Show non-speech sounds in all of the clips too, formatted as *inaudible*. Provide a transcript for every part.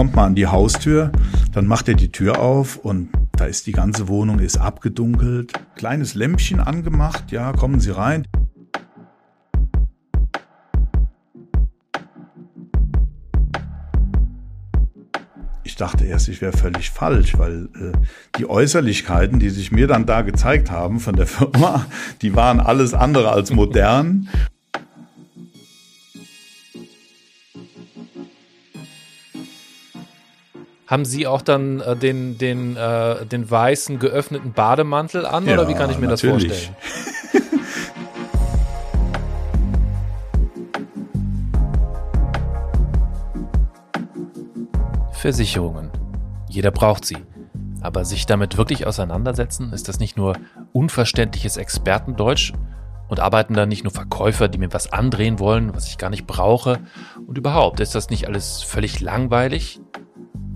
kommt man an die Haustür, dann macht er die Tür auf und da ist die ganze Wohnung ist abgedunkelt, kleines Lämpchen angemacht, ja, kommen Sie rein. Ich dachte erst, ich wäre völlig falsch, weil äh, die Äußerlichkeiten, die sich mir dann da gezeigt haben von der Firma, *laughs* die waren alles andere als modern. Haben Sie auch dann äh, den, den, äh, den weißen geöffneten Bademantel an ja, oder wie kann ich mir natürlich. das vorstellen? *laughs* Versicherungen. Jeder braucht sie. Aber sich damit wirklich auseinandersetzen, ist das nicht nur unverständliches Expertendeutsch und arbeiten da nicht nur Verkäufer, die mir was andrehen wollen, was ich gar nicht brauche? Und überhaupt, ist das nicht alles völlig langweilig?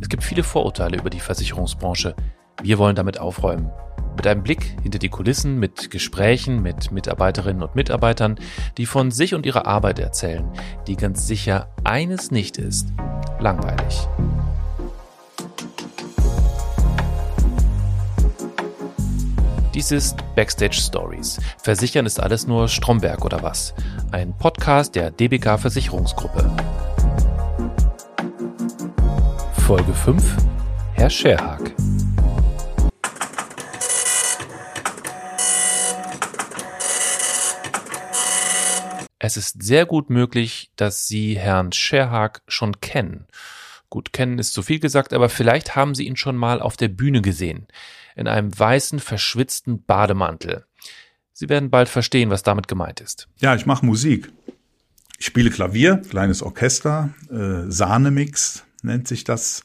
Es gibt viele Vorurteile über die Versicherungsbranche. Wir wollen damit aufräumen. Mit einem Blick hinter die Kulissen, mit Gesprächen mit Mitarbeiterinnen und Mitarbeitern, die von sich und ihrer Arbeit erzählen, die ganz sicher eines nicht ist, langweilig. Dies ist Backstage Stories. Versichern ist alles nur Stromberg oder was? Ein Podcast der DBK Versicherungsgruppe. Folge 5 Herr Scherhag. Es ist sehr gut möglich, dass Sie Herrn Scherhag schon kennen. Gut, kennen ist zu viel gesagt, aber vielleicht haben Sie ihn schon mal auf der Bühne gesehen. In einem weißen, verschwitzten Bademantel. Sie werden bald verstehen, was damit gemeint ist. Ja, ich mache Musik. Ich spiele Klavier, kleines Orchester, äh, Sahnemix, nennt sich das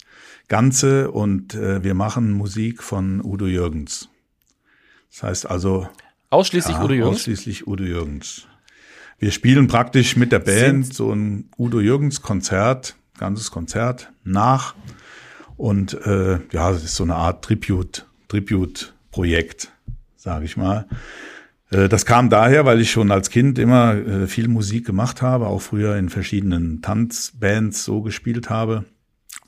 Ganze und äh, wir machen Musik von Udo Jürgens. Das heißt also ausschließlich ja, Udo Jürgens. Ausschließlich Udo Jürgens. Wir spielen praktisch mit der Band Sind so ein Udo Jürgens Konzert, ganzes Konzert nach und äh, ja, es ist so eine Art Tribute Tribute Projekt, sage ich mal. Äh, das kam daher, weil ich schon als Kind immer äh, viel Musik gemacht habe, auch früher in verschiedenen Tanzbands so gespielt habe.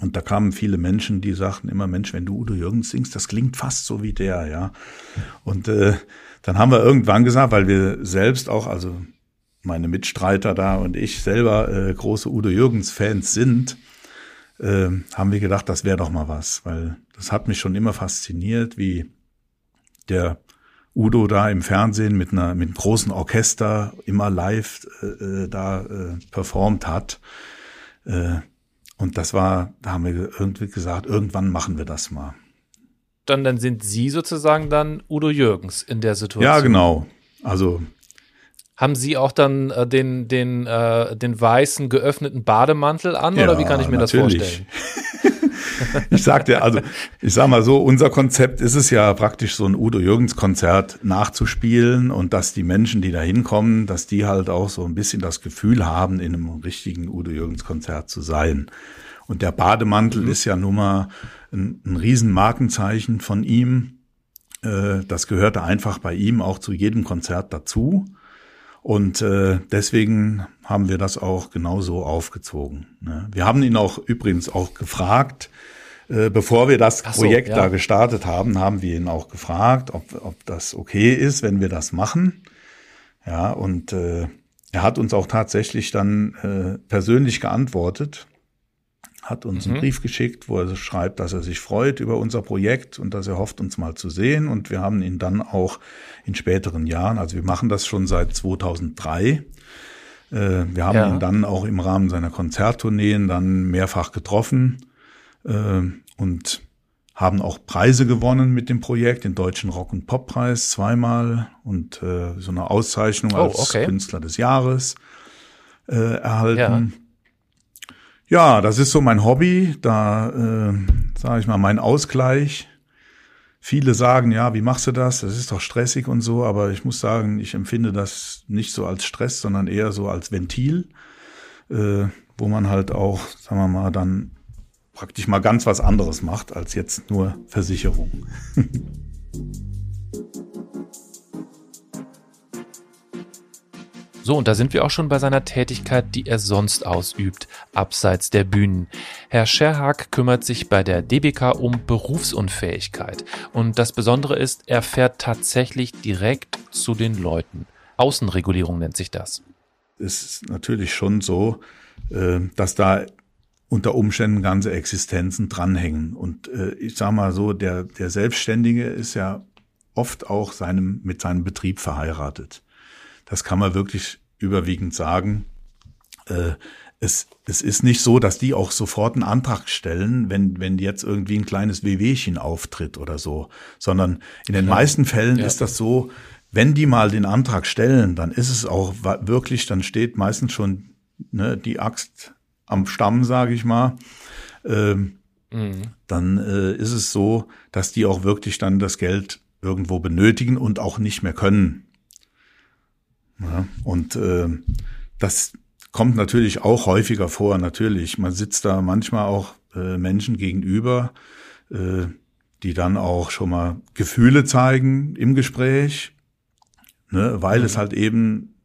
Und da kamen viele Menschen, die sagten immer, Mensch, wenn du Udo Jürgens singst, das klingt fast so wie der, ja. Und äh, dann haben wir irgendwann gesagt, weil wir selbst auch, also meine Mitstreiter da und ich selber äh, große Udo Jürgens-Fans sind, äh, haben wir gedacht, das wäre doch mal was, weil das hat mich schon immer fasziniert, wie der Udo da im Fernsehen mit einer mit einem großen Orchester immer live äh, äh da äh, performt hat. Äh, und das war, da haben wir irgendwie gesagt, irgendwann machen wir das mal. Dann, dann sind Sie sozusagen dann Udo Jürgens in der Situation. Ja, genau. Also haben Sie auch dann äh, den, den, äh, den weißen geöffneten Bademantel an ja, oder wie kann ich mir natürlich. das vorstellen? *laughs* *laughs* ich sagte, also ich sag mal so, unser Konzept ist es ja praktisch so ein Udo Jürgens Konzert nachzuspielen und dass die Menschen, die da hinkommen, dass die halt auch so ein bisschen das Gefühl haben, in einem richtigen Udo Jürgens Konzert zu sein. Und der Bademantel mhm. ist ja nun mal ein, ein Riesenmarkenzeichen von ihm. Äh, das gehörte einfach bei ihm auch zu jedem Konzert dazu. Und äh, deswegen haben wir das auch genauso aufgezogen. Ne? Wir haben ihn auch übrigens auch gefragt, äh, bevor wir das so, Projekt ja. da gestartet haben, haben wir ihn auch gefragt, ob, ob das okay ist, wenn wir das machen. Ja, und äh, er hat uns auch tatsächlich dann äh, persönlich geantwortet hat uns mhm. einen Brief geschickt, wo er schreibt, dass er sich freut über unser Projekt und dass er hofft, uns mal zu sehen. Und wir haben ihn dann auch in späteren Jahren, also wir machen das schon seit 2003. Äh, wir haben ja. ihn dann auch im Rahmen seiner Konzerttourneen dann mehrfach getroffen äh, und haben auch Preise gewonnen mit dem Projekt, den Deutschen Rock- und Poppreis zweimal und äh, so eine Auszeichnung oh, als okay. Künstler des Jahres äh, erhalten. Ja. Ja, das ist so mein Hobby, da äh, sage ich mal mein Ausgleich. Viele sagen, ja, wie machst du das? Das ist doch stressig und so, aber ich muss sagen, ich empfinde das nicht so als Stress, sondern eher so als Ventil, äh, wo man halt auch, sagen wir mal, dann praktisch mal ganz was anderes macht als jetzt nur Versicherung. *laughs* So, und da sind wir auch schon bei seiner Tätigkeit, die er sonst ausübt, abseits der Bühnen. Herr Scherhag kümmert sich bei der DBK um Berufsunfähigkeit. Und das Besondere ist, er fährt tatsächlich direkt zu den Leuten. Außenregulierung nennt sich das. Es ist natürlich schon so, äh, dass da unter Umständen ganze Existenzen dranhängen. Und äh, ich sage mal so, der, der Selbstständige ist ja oft auch seinem, mit seinem Betrieb verheiratet. Das kann man wirklich überwiegend sagen. Äh, es, es ist nicht so, dass die auch sofort einen Antrag stellen, wenn, wenn jetzt irgendwie ein kleines Wehwehchen auftritt oder so, sondern in den ja. meisten Fällen ja. ist das so, wenn die mal den Antrag stellen, dann ist es auch wirklich, dann steht meistens schon ne, die Axt am Stamm, sage ich mal. Ähm, mhm. Dann äh, ist es so, dass die auch wirklich dann das Geld irgendwo benötigen und auch nicht mehr können. Ja, und äh, das kommt natürlich auch häufiger vor, natürlich. Man sitzt da manchmal auch äh, Menschen gegenüber, äh, die dann auch schon mal Gefühle zeigen im Gespräch, ne, weil mhm. es halt eben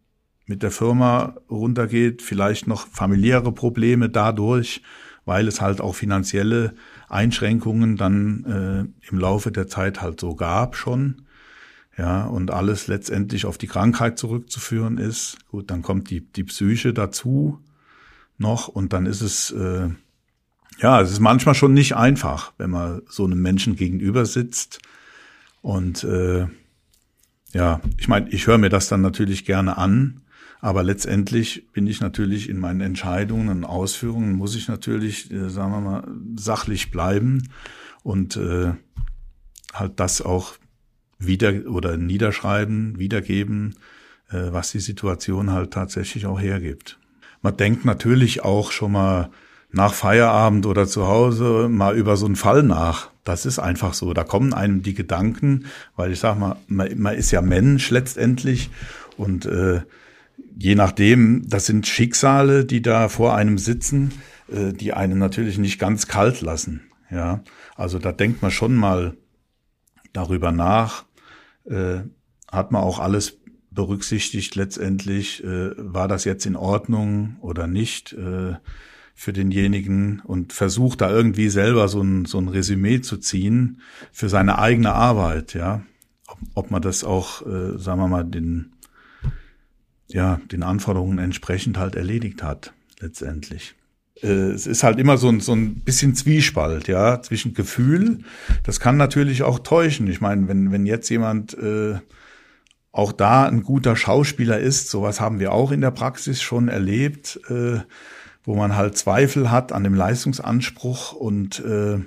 mit der Firma runtergeht, vielleicht noch familiäre Probleme dadurch, weil es halt auch finanzielle Einschränkungen dann äh, im Laufe der Zeit halt so gab schon. Ja, und alles letztendlich auf die Krankheit zurückzuführen ist. Gut, dann kommt die, die Psyche dazu noch und dann ist es, äh, ja, es ist manchmal schon nicht einfach, wenn man so einem Menschen gegenüber sitzt. Und äh, ja, ich meine, ich höre mir das dann natürlich gerne an, aber letztendlich bin ich natürlich in meinen Entscheidungen und Ausführungen, muss ich natürlich, äh, sagen wir mal, sachlich bleiben und äh, halt das auch wieder oder niederschreiben, wiedergeben, äh, was die Situation halt tatsächlich auch hergibt. Man denkt natürlich auch schon mal nach Feierabend oder zu Hause mal über so einen Fall nach. Das ist einfach so. Da kommen einem die Gedanken, weil ich sag mal, man, man ist ja Mensch letztendlich und äh, je nachdem, das sind Schicksale, die da vor einem sitzen, äh, die einen natürlich nicht ganz kalt lassen. Ja, also da denkt man schon mal darüber nach, äh, hat man auch alles berücksichtigt letztendlich, äh, war das jetzt in Ordnung oder nicht äh, für denjenigen und versucht da irgendwie selber so ein, so ein Resümee zu ziehen für seine eigene Arbeit, ja. Ob, ob man das auch, äh, sagen wir mal, den, ja, den Anforderungen entsprechend halt erledigt hat, letztendlich. Äh, es ist halt immer so ein, so ein bisschen Zwiespalt, ja, zwischen Gefühl. Das kann natürlich auch täuschen. Ich meine, wenn, wenn jetzt jemand äh, auch da ein guter Schauspieler ist, sowas haben wir auch in der Praxis schon erlebt, äh, wo man halt Zweifel hat an dem Leistungsanspruch und äh,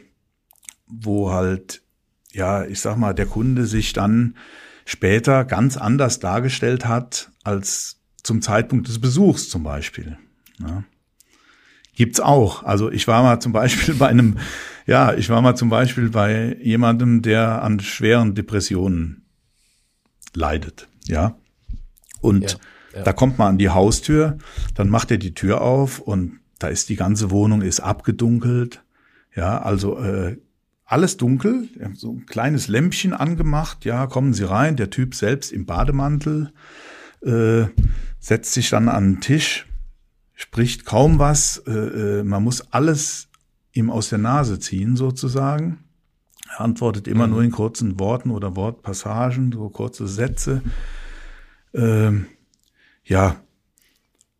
wo halt, ja, ich sag mal, der Kunde sich dann später ganz anders dargestellt hat als zum Zeitpunkt des Besuchs zum Beispiel. Ja. Gibt's auch. Also ich war mal zum Beispiel *laughs* bei einem, ja, ich war mal zum Beispiel bei jemandem, der an schweren Depressionen leidet, ja. Und ja, ja. da kommt man an die Haustür, dann macht er die Tür auf und da ist die ganze Wohnung ist abgedunkelt, ja, also äh, alles dunkel, so ein kleines Lämpchen angemacht, ja, kommen Sie rein, der Typ selbst im Bademantel, äh, setzt sich dann an den Tisch, spricht kaum was. Äh, äh, man muss alles ihm aus der Nase ziehen sozusagen. Er antwortet immer mhm. nur in kurzen Worten oder Wortpassagen, so kurze Sätze. Ähm, ja,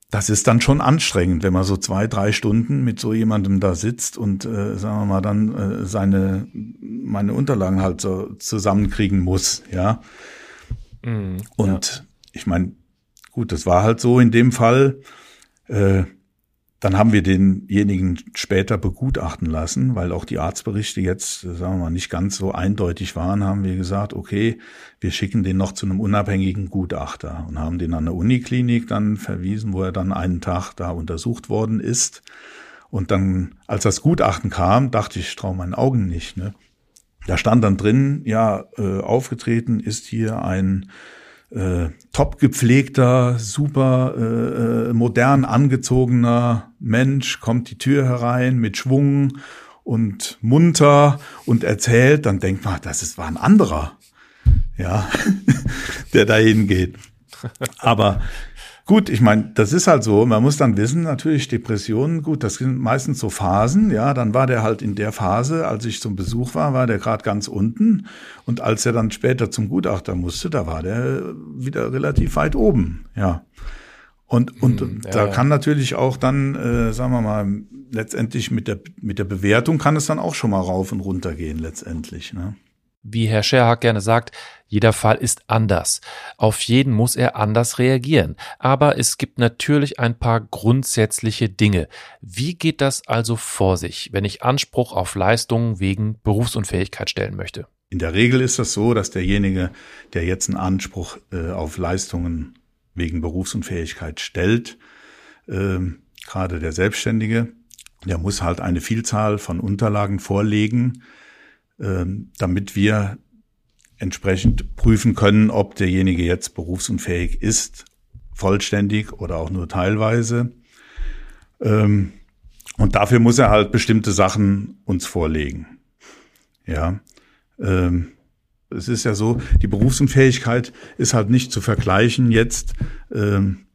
das ist dann schon anstrengend, wenn man so zwei, drei Stunden mit so jemandem da sitzt und äh, sagen wir mal dann äh, seine meine Unterlagen halt so zusammenkriegen muss, ja. Mhm, und ja. ich meine, gut, das war halt so in dem Fall. Äh, dann haben wir denjenigen später begutachten lassen, weil auch die Arztberichte jetzt, sagen wir mal, nicht ganz so eindeutig waren, haben wir gesagt, okay, wir schicken den noch zu einem unabhängigen Gutachter und haben den an eine Uniklinik dann verwiesen, wo er dann einen Tag da untersucht worden ist. Und dann, als das Gutachten kam, dachte ich, ich traue meinen Augen nicht. Ne? Da stand dann drin, ja, äh, aufgetreten ist hier ein äh, top gepflegter, super äh, äh, modern angezogener Mensch kommt die Tür herein mit Schwung und munter und erzählt, dann denkt man, das ist, war ein anderer, ja, *laughs* der da hingeht. Aber Gut, ich meine, das ist halt so. Man muss dann wissen, natürlich Depressionen, gut, das sind meistens so Phasen. Ja, dann war der halt in der Phase, als ich zum Besuch war, war der gerade ganz unten. Und als er dann später zum Gutachter musste, da war der wieder relativ weit oben. Ja. Und, und hm, ja, da ja. kann natürlich auch dann, äh, sagen wir mal, letztendlich mit der, mit der Bewertung kann es dann auch schon mal rauf und runter gehen letztendlich. Ne? Wie Herr Scherhag gerne sagt, jeder Fall ist anders. Auf jeden muss er anders reagieren. Aber es gibt natürlich ein paar grundsätzliche Dinge. Wie geht das also vor sich, wenn ich Anspruch auf Leistungen wegen Berufsunfähigkeit stellen möchte? In der Regel ist das so, dass derjenige, der jetzt einen Anspruch äh, auf Leistungen wegen Berufsunfähigkeit stellt, äh, gerade der Selbstständige, der muss halt eine Vielzahl von Unterlagen vorlegen, damit wir entsprechend prüfen können, ob derjenige jetzt berufsunfähig ist, vollständig oder auch nur teilweise. Ähm, und dafür muss er halt bestimmte Sachen uns vorlegen. Ja, ähm, es ist ja so, die Berufsunfähigkeit ist halt nicht zu vergleichen jetzt ähm,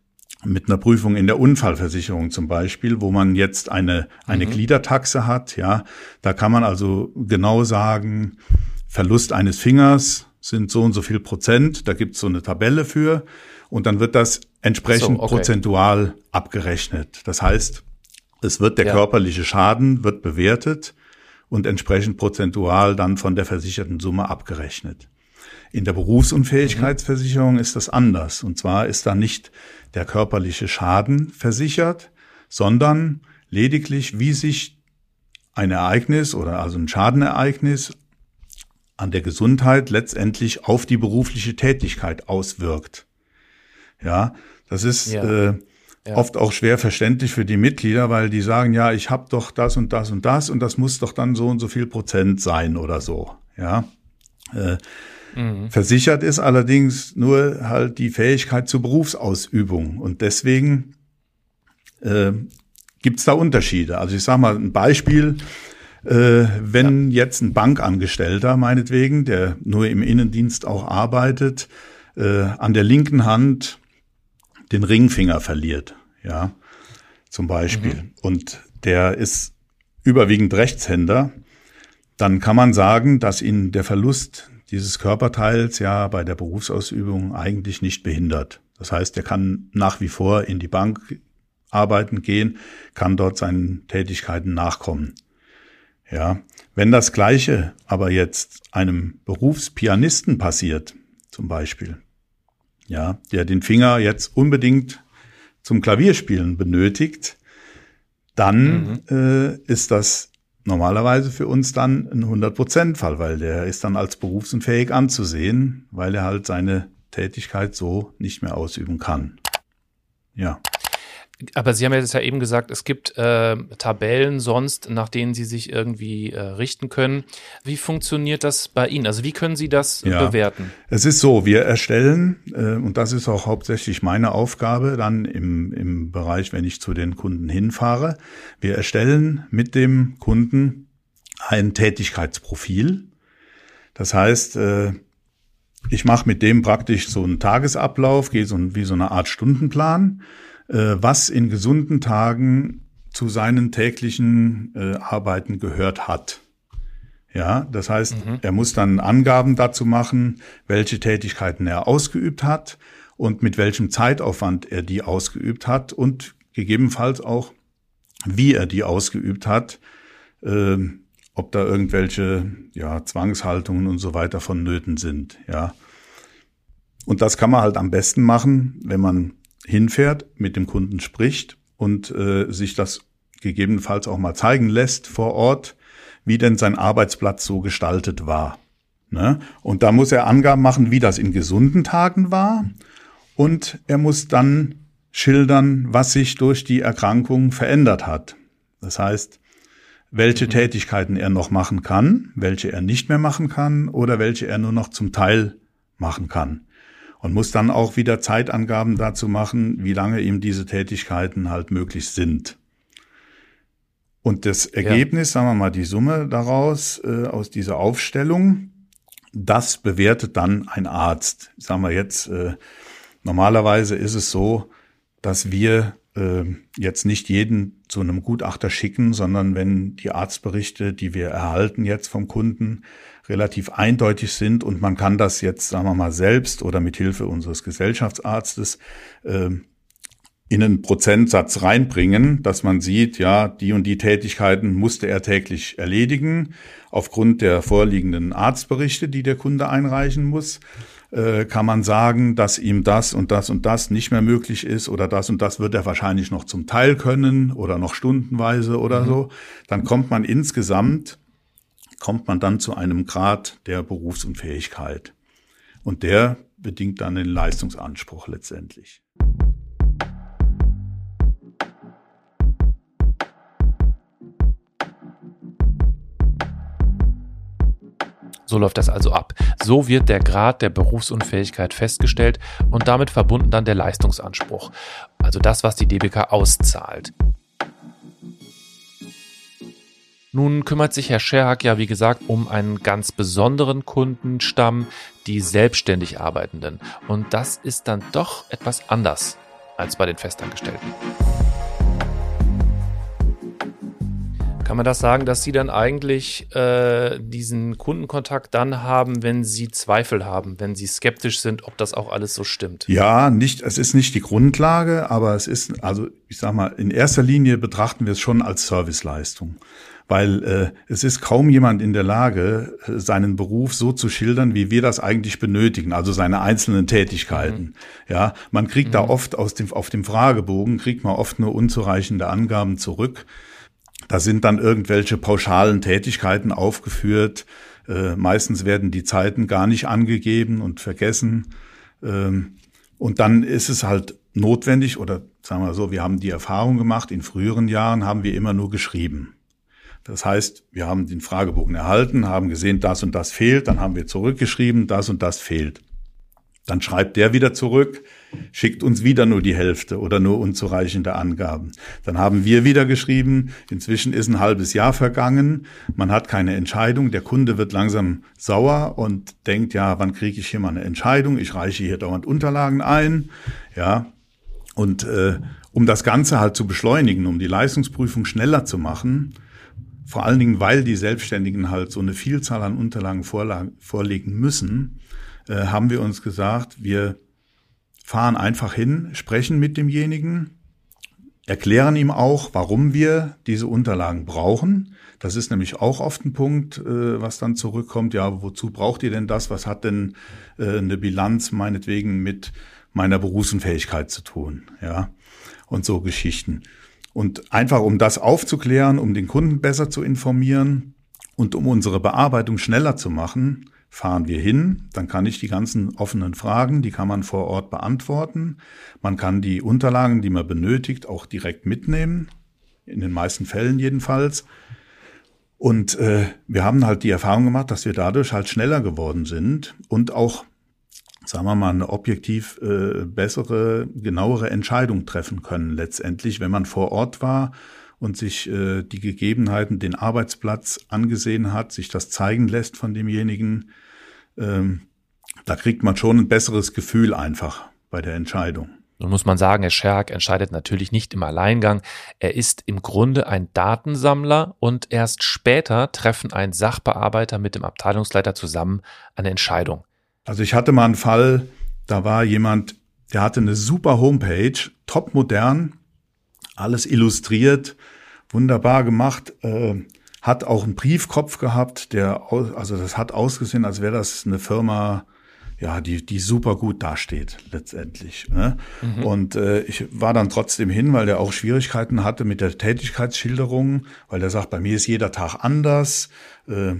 mit einer Prüfung in der Unfallversicherung zum Beispiel, wo man jetzt eine, eine mhm. Gliedertaxe hat. Ja, da kann man also genau sagen, Verlust eines Fingers sind so und so viel Prozent. Da gibt es so eine Tabelle für und dann wird das entsprechend so, okay. prozentual abgerechnet. Das heißt, es wird der ja. körperliche Schaden wird bewertet und entsprechend prozentual dann von der versicherten Summe abgerechnet. In der Berufsunfähigkeitsversicherung mhm. ist das anders. Und zwar ist da nicht der körperliche Schaden versichert, sondern lediglich, wie sich ein Ereignis oder also ein Schadenereignis an der Gesundheit letztendlich auf die berufliche Tätigkeit auswirkt. Ja, das ist ja. Äh, ja. oft auch schwer verständlich für die Mitglieder, weil die sagen, ja, ich habe doch das und das und das und das muss doch dann so und so viel Prozent sein oder so. Ja. Äh, mhm. Versichert ist allerdings nur halt die Fähigkeit zur Berufsausübung und deswegen äh, gibt es da Unterschiede. Also ich sage mal ein Beispiel. Äh, wenn ja. jetzt ein Bankangestellter, meinetwegen, der nur im Innendienst auch arbeitet, äh, an der linken Hand den Ringfinger verliert, ja, zum Beispiel, mhm. und der ist überwiegend Rechtshänder, dann kann man sagen, dass ihn der Verlust dieses Körperteils ja bei der Berufsausübung eigentlich nicht behindert. Das heißt, er kann nach wie vor in die Bank arbeiten gehen, kann dort seinen Tätigkeiten nachkommen. Ja, wenn das Gleiche aber jetzt einem Berufspianisten passiert, zum Beispiel, ja, der den Finger jetzt unbedingt zum Klavierspielen benötigt, dann mhm. äh, ist das normalerweise für uns dann ein 100%-Fall, weil der ist dann als berufsunfähig anzusehen, weil er halt seine Tätigkeit so nicht mehr ausüben kann. Ja. Aber Sie haben ja jetzt ja eben gesagt, es gibt äh, Tabellen sonst, nach denen Sie sich irgendwie äh, richten können. Wie funktioniert das bei Ihnen? Also wie können Sie das ja, bewerten? Es ist so, wir erstellen, äh, und das ist auch hauptsächlich meine Aufgabe dann im, im Bereich, wenn ich zu den Kunden hinfahre, wir erstellen mit dem Kunden ein Tätigkeitsprofil. Das heißt, äh, ich mache mit dem praktisch so einen Tagesablauf, gehe so wie so eine Art Stundenplan was in gesunden Tagen zu seinen täglichen äh, Arbeiten gehört hat. Ja, das heißt, mhm. er muss dann Angaben dazu machen, welche Tätigkeiten er ausgeübt hat und mit welchem Zeitaufwand er die ausgeübt hat und gegebenenfalls auch, wie er die ausgeübt hat, äh, ob da irgendwelche ja, Zwangshaltungen und so weiter vonnöten sind. Ja, und das kann man halt am besten machen, wenn man hinfährt, mit dem Kunden spricht und äh, sich das gegebenenfalls auch mal zeigen lässt vor Ort, wie denn sein Arbeitsplatz so gestaltet war. Ne? Und da muss er Angaben machen, wie das in gesunden Tagen war. Und er muss dann schildern, was sich durch die Erkrankung verändert hat. Das heißt, welche. Tätigkeiten er noch machen kann, welche er nicht mehr machen kann oder welche er nur noch zum Teil machen kann und muss dann auch wieder Zeitangaben dazu machen, wie lange ihm diese Tätigkeiten halt möglich sind. Und das Ergebnis, ja. sagen wir mal, die Summe daraus, äh, aus dieser Aufstellung, das bewertet dann ein Arzt. Sagen wir jetzt, äh, normalerweise ist es so, dass wir äh, jetzt nicht jeden zu einem Gutachter schicken, sondern wenn die Arztberichte, die wir erhalten jetzt vom Kunden, relativ eindeutig sind und man kann das jetzt, sagen wir mal, selbst oder mit Hilfe unseres Gesellschaftsarztes äh, in einen Prozentsatz reinbringen, dass man sieht, ja, die und die Tätigkeiten musste er täglich erledigen, aufgrund der vorliegenden Arztberichte, die der Kunde einreichen muss äh, kann man sagen, dass ihm das und das und das nicht mehr möglich ist oder das und das wird er wahrscheinlich noch zum Teil können oder noch stundenweise oder mhm. so, dann kommt man insgesamt, kommt man dann zu einem Grad der Berufsunfähigkeit. Und der bedingt dann den Leistungsanspruch letztendlich. So läuft das also ab. So wird der Grad der Berufsunfähigkeit festgestellt und damit verbunden dann der Leistungsanspruch. Also das, was die DBK auszahlt. Nun kümmert sich Herr Scherhack ja, wie gesagt, um einen ganz besonderen Kundenstamm, die selbstständig Arbeitenden. Und das ist dann doch etwas anders als bei den Festangestellten. Kann man das sagen, dass Sie dann eigentlich äh, diesen Kundenkontakt dann haben, wenn Sie Zweifel haben, wenn Sie skeptisch sind, ob das auch alles so stimmt? Ja, nicht, es ist nicht die Grundlage, aber es ist, also ich sag mal, in erster Linie betrachten wir es schon als Serviceleistung. Weil äh, es ist kaum jemand in der Lage, äh, seinen Beruf so zu schildern, wie wir das eigentlich benötigen, also seine einzelnen Tätigkeiten. Mhm. Ja, man kriegt mhm. da oft aus dem, auf dem Fragebogen, kriegt man oft nur unzureichende Angaben zurück. Da sind dann irgendwelche pauschalen Tätigkeiten aufgeführt. Äh, meistens werden die Zeiten gar nicht angegeben und vergessen. Ähm, und dann ist es halt notwendig, oder sagen wir so, wir haben die Erfahrung gemacht, in früheren Jahren haben wir immer nur geschrieben. Das heißt, wir haben den Fragebogen erhalten, haben gesehen, das und das fehlt, dann haben wir zurückgeschrieben, das und das fehlt. Dann schreibt der wieder zurück, schickt uns wieder nur die Hälfte oder nur unzureichende Angaben. Dann haben wir wieder geschrieben, inzwischen ist ein halbes Jahr vergangen, man hat keine Entscheidung, der Kunde wird langsam sauer und denkt, ja, wann kriege ich hier mal eine Entscheidung? Ich reiche hier dauernd Unterlagen ein, ja. Und äh, um das Ganze halt zu beschleunigen, um die Leistungsprüfung schneller zu machen, vor allen Dingen, weil die Selbstständigen halt so eine Vielzahl an Unterlagen vorlegen müssen, äh, haben wir uns gesagt, wir fahren einfach hin, sprechen mit demjenigen, erklären ihm auch, warum wir diese Unterlagen brauchen. Das ist nämlich auch oft ein Punkt, äh, was dann zurückkommt. Ja, wozu braucht ihr denn das? Was hat denn äh, eine Bilanz meinetwegen mit meiner Berufsunfähigkeit zu tun? Ja, und so Geschichten. Und einfach um das aufzuklären, um den Kunden besser zu informieren und um unsere Bearbeitung schneller zu machen, fahren wir hin, dann kann ich die ganzen offenen Fragen, die kann man vor Ort beantworten. Man kann die Unterlagen, die man benötigt, auch direkt mitnehmen, in den meisten Fällen jedenfalls. Und äh, wir haben halt die Erfahrung gemacht, dass wir dadurch halt schneller geworden sind und auch, sagen wir mal, eine objektiv äh, bessere, genauere Entscheidung treffen können letztendlich, wenn man vor Ort war und sich äh, die Gegebenheiten, den Arbeitsplatz angesehen hat, sich das zeigen lässt von demjenigen, ähm, da kriegt man schon ein besseres Gefühl einfach bei der Entscheidung. Nun muss man sagen, Herr Scherk entscheidet natürlich nicht im Alleingang. Er ist im Grunde ein Datensammler und erst später treffen ein Sachbearbeiter mit dem Abteilungsleiter zusammen eine Entscheidung. Also ich hatte mal einen Fall, da war jemand, der hatte eine super Homepage, top modern, alles illustriert, wunderbar gemacht. Äh, hat auch einen Briefkopf gehabt, der, also das hat ausgesehen, als wäre das eine Firma, ja, die, die super gut dasteht letztendlich. Ne? Mhm. Und äh, ich war dann trotzdem hin, weil der auch Schwierigkeiten hatte mit der Tätigkeitsschilderung, weil der sagt, bei mir ist jeder Tag anders. Äh,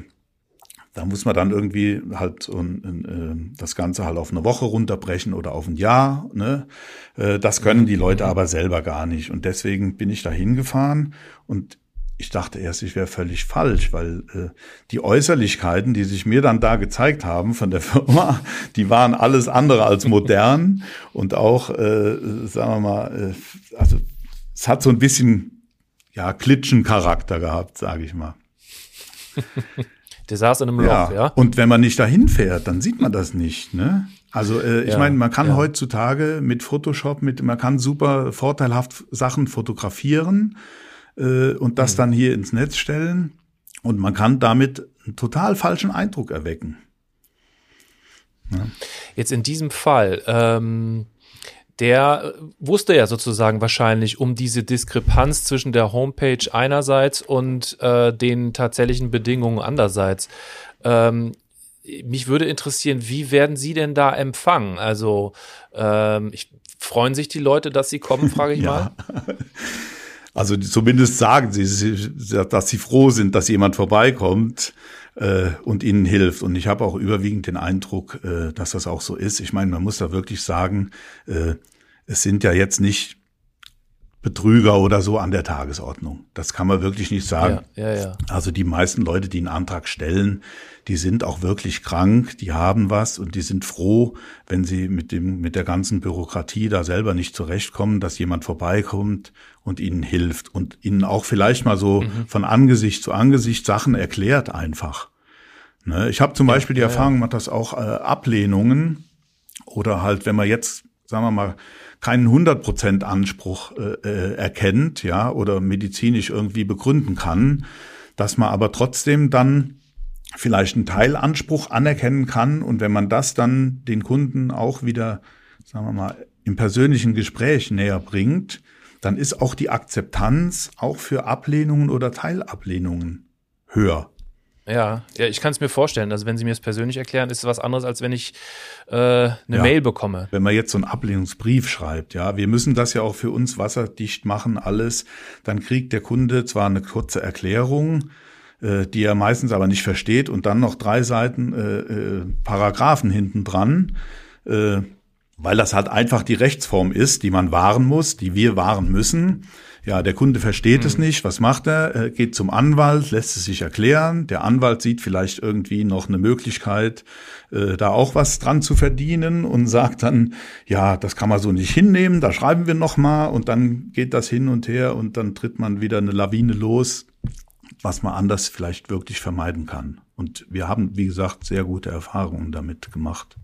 da muss man dann irgendwie halt äh, das Ganze halt auf eine Woche runterbrechen oder auf ein Jahr. Ne? Äh, das können die Leute mhm. aber selber gar nicht. Und deswegen bin ich da hingefahren und ich dachte erst, ich wäre völlig falsch, weil äh, die Äußerlichkeiten, die sich mir dann da gezeigt haben von der *laughs* Firma, die waren alles andere als *laughs* modern und auch, äh, sagen wir mal, äh, also es hat so ein bisschen ja Klitschencharakter gehabt, sage ich mal. *laughs* Der saß in einem Loch, ja. ja. Und wenn man nicht dahin fährt, dann sieht man das nicht, ne? Also äh, ich ja, meine, man kann ja. heutzutage mit Photoshop, mit man kann super vorteilhaft Sachen fotografieren äh, und das mhm. dann hier ins Netz stellen und man kann damit einen total falschen Eindruck erwecken. Ja. Jetzt in diesem Fall, ähm, der wusste ja sozusagen wahrscheinlich um diese Diskrepanz zwischen der Homepage einerseits und äh, den tatsächlichen Bedingungen andererseits. Ähm, mich würde interessieren, wie werden Sie denn da empfangen? Also ähm, ich, freuen sich die Leute, dass Sie kommen, frage ich *laughs* ja. mal. Also zumindest sagen sie, dass sie froh sind, dass jemand vorbeikommt äh, und ihnen hilft. Und ich habe auch überwiegend den Eindruck, äh, dass das auch so ist. Ich meine, man muss da wirklich sagen, äh, es sind ja jetzt nicht Betrüger oder so an der Tagesordnung. Das kann man wirklich nicht sagen. Ja, ja, ja. Also die meisten Leute, die einen Antrag stellen, die sind auch wirklich krank, die haben was und die sind froh, wenn sie mit dem, mit der ganzen Bürokratie da selber nicht zurechtkommen, dass jemand vorbeikommt und ihnen hilft und ihnen auch vielleicht mal so mhm. von Angesicht zu Angesicht Sachen erklärt einfach. Ne? Ich habe zum ja, Beispiel die Erfahrung, man hat das auch äh, Ablehnungen oder halt, wenn man jetzt, sagen wir mal, keinen 100% Anspruch äh, äh, erkennt, ja, oder medizinisch irgendwie begründen kann, dass man aber trotzdem dann vielleicht einen Teilanspruch anerkennen kann und wenn man das dann den Kunden auch wieder, sagen wir mal, im persönlichen Gespräch näher bringt, dann ist auch die Akzeptanz auch für Ablehnungen oder Teilablehnungen höher. Ja, ja, ich kann es mir vorstellen. Also wenn Sie mir es persönlich erklären, ist es was anderes, als wenn ich äh, eine ja, Mail bekomme. Wenn man jetzt so einen Ablehnungsbrief schreibt, ja, wir müssen das ja auch für uns wasserdicht machen, alles, dann kriegt der Kunde zwar eine kurze Erklärung, äh, die er meistens aber nicht versteht und dann noch drei Seiten äh, äh, Paragraphen hinten dran, äh, weil das halt einfach die Rechtsform ist, die man wahren muss, die wir wahren müssen. Ja, der Kunde versteht mhm. es nicht. Was macht er? er? Geht zum Anwalt, lässt es sich erklären. Der Anwalt sieht vielleicht irgendwie noch eine Möglichkeit, äh, da auch was dran zu verdienen und sagt dann, ja, das kann man so nicht hinnehmen. Da schreiben wir noch mal und dann geht das hin und her und dann tritt man wieder eine Lawine los was man anders vielleicht wirklich vermeiden kann. Und wir haben, wie gesagt, sehr gute Erfahrungen damit gemacht.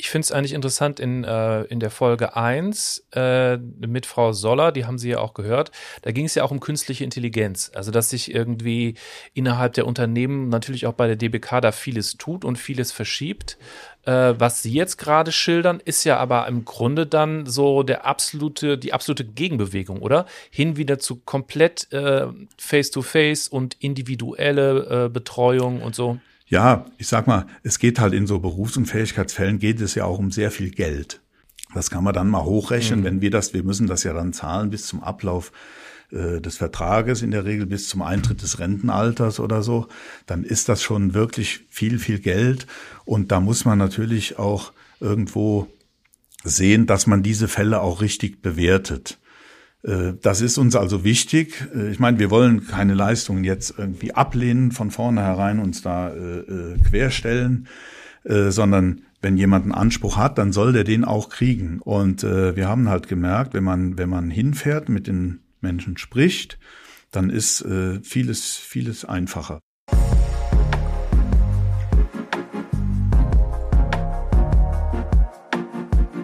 Ich finde es eigentlich interessant in, äh, in der Folge 1 äh, mit Frau Soller, die haben Sie ja auch gehört, da ging es ja auch um künstliche Intelligenz. Also dass sich irgendwie innerhalb der Unternehmen, natürlich auch bei der DBK, da vieles tut und vieles verschiebt. Äh, was Sie jetzt gerade schildern, ist ja aber im Grunde dann so der absolute, die absolute Gegenbewegung, oder? Hin wieder zu komplett äh, Face-to-Face -face und individuelle äh, Betreuung und so. Ja, ich sag mal, es geht halt in so Berufsunfähigkeitsfällen geht es ja auch um sehr viel Geld. Das kann man dann mal hochrechnen, mhm. wenn wir das, wir müssen das ja dann zahlen bis zum Ablauf äh, des Vertrages, in der Regel bis zum Eintritt des Rentenalters oder so, dann ist das schon wirklich viel, viel Geld. Und da muss man natürlich auch irgendwo sehen, dass man diese Fälle auch richtig bewertet. Äh, das ist uns also wichtig. Äh, ich meine, wir wollen keine Leistungen jetzt irgendwie ablehnen, von vornherein uns da äh, querstellen, sondern wenn jemand einen Anspruch hat, dann soll der den auch kriegen. Und wir haben halt gemerkt, wenn man, wenn man hinfährt, mit den Menschen spricht, dann ist vieles, vieles einfacher.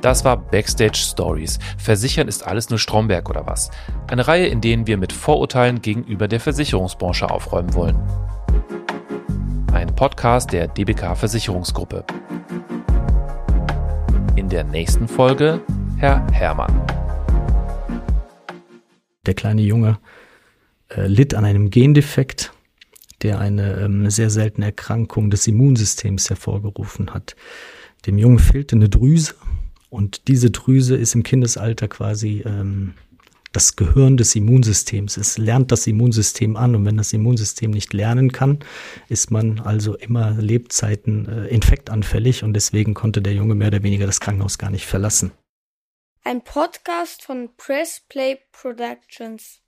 Das war Backstage Stories. Versichern ist alles nur Stromberg oder was? Eine Reihe, in denen wir mit Vorurteilen gegenüber der Versicherungsbranche aufräumen wollen. Ein Podcast der DBK Versicherungsgruppe. In der nächsten Folge Herr Hermann. Der kleine Junge äh, litt an einem Gendefekt, der eine ähm, sehr seltene Erkrankung des Immunsystems hervorgerufen hat. Dem Jungen fehlte eine Drüse und diese Drüse ist im Kindesalter quasi ähm, das Gehirn des Immunsystems. Es lernt das Immunsystem an und wenn das Immunsystem nicht lernen kann, ist man also immer Lebzeiten äh, infektanfällig und deswegen konnte der Junge mehr oder weniger das Krankenhaus gar nicht verlassen. Ein Podcast von Press Play Productions.